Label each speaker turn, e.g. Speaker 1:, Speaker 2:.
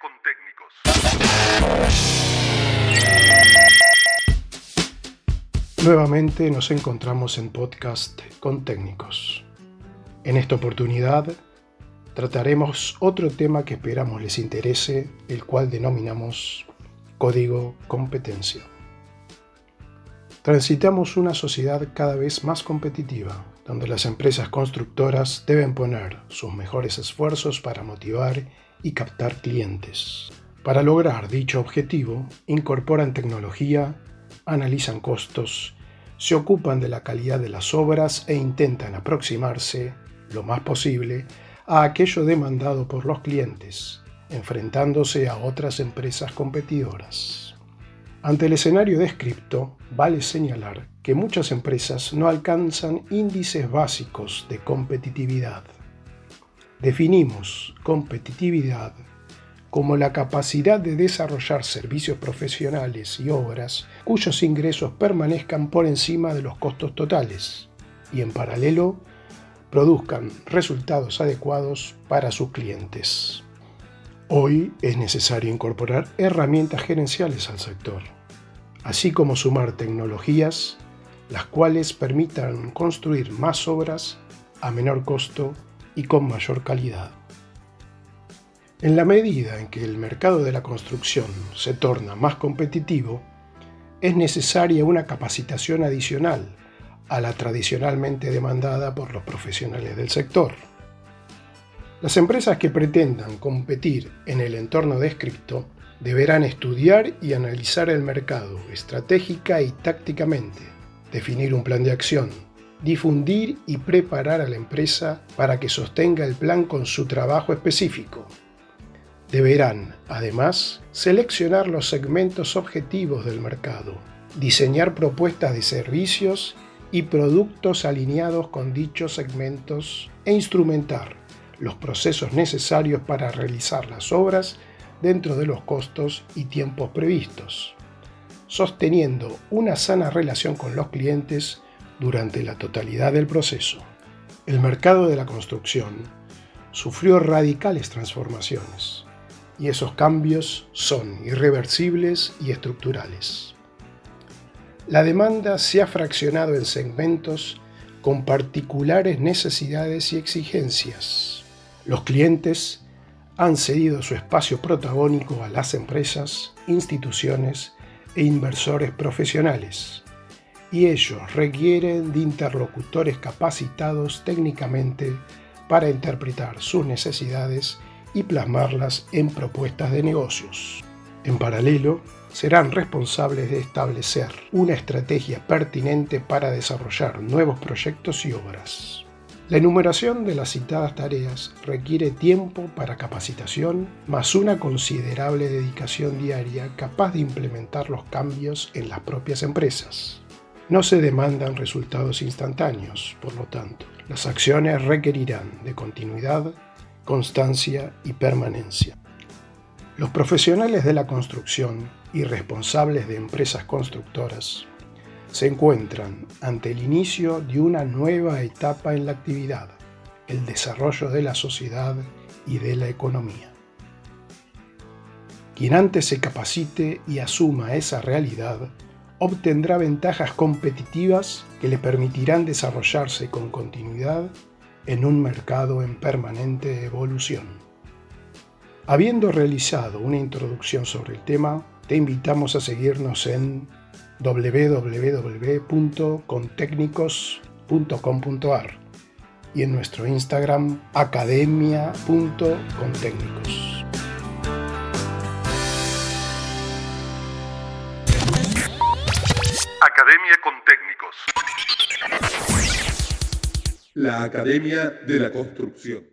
Speaker 1: Con Técnicos.
Speaker 2: Nuevamente nos encontramos en podcast con técnicos. En esta oportunidad trataremos otro tema que esperamos les interese, el cual denominamos código competencia. Transitamos una sociedad cada vez más competitiva, donde las empresas constructoras deben poner sus mejores esfuerzos para motivar y captar clientes. Para lograr dicho objetivo, incorporan tecnología, analizan costos, se ocupan de la calidad de las obras e intentan aproximarse, lo más posible, a aquello demandado por los clientes, enfrentándose a otras empresas competidoras. Ante el escenario descripto, vale señalar que muchas empresas no alcanzan índices básicos de competitividad. Definimos competitividad como la capacidad de desarrollar servicios profesionales y obras cuyos ingresos permanezcan por encima de los costos totales y en paralelo produzcan resultados adecuados para sus clientes. Hoy es necesario incorporar herramientas gerenciales al sector, así como sumar tecnologías las cuales permitan construir más obras a menor costo y con mayor calidad. En la medida en que el mercado de la construcción se torna más competitivo, es necesaria una capacitación adicional a la tradicionalmente demandada por los profesionales del sector. Las empresas que pretendan competir en el entorno descripto deberán estudiar y analizar el mercado estratégica y tácticamente, definir un plan de acción, difundir y preparar a la empresa para que sostenga el plan con su trabajo específico. Deberán, además, seleccionar los segmentos objetivos del mercado, diseñar propuestas de servicios y productos alineados con dichos segmentos e instrumentar los procesos necesarios para realizar las obras dentro de los costos y tiempos previstos, sosteniendo una sana relación con los clientes durante la totalidad del proceso. El mercado de la construcción sufrió radicales transformaciones y esos cambios son irreversibles y estructurales. La demanda se ha fraccionado en segmentos con particulares necesidades y exigencias los clientes han cedido su espacio protagónico a las empresas, instituciones e inversores profesionales, y ellos requieren de interlocutores capacitados técnicamente para interpretar sus necesidades y plasmarlas en propuestas de negocios. En paralelo, serán responsables de establecer una estrategia pertinente para desarrollar nuevos proyectos y obras. La enumeración de las citadas tareas requiere tiempo para capacitación, más una considerable dedicación diaria capaz de implementar los cambios en las propias empresas. No se demandan resultados instantáneos, por lo tanto, las acciones requerirán de continuidad, constancia y permanencia. Los profesionales de la construcción y responsables de empresas constructoras se encuentran ante el inicio de una nueva etapa en la actividad, el desarrollo de la sociedad y de la economía. Quien antes se capacite y asuma esa realidad, obtendrá ventajas competitivas que le permitirán desarrollarse con continuidad en un mercado en permanente evolución. Habiendo realizado una introducción sobre el tema, te invitamos a seguirnos en www.contecnicos.com.ar y en nuestro Instagram academia.contecnicos.
Speaker 1: Academia con Técnicos.
Speaker 3: La Academia de la Construcción.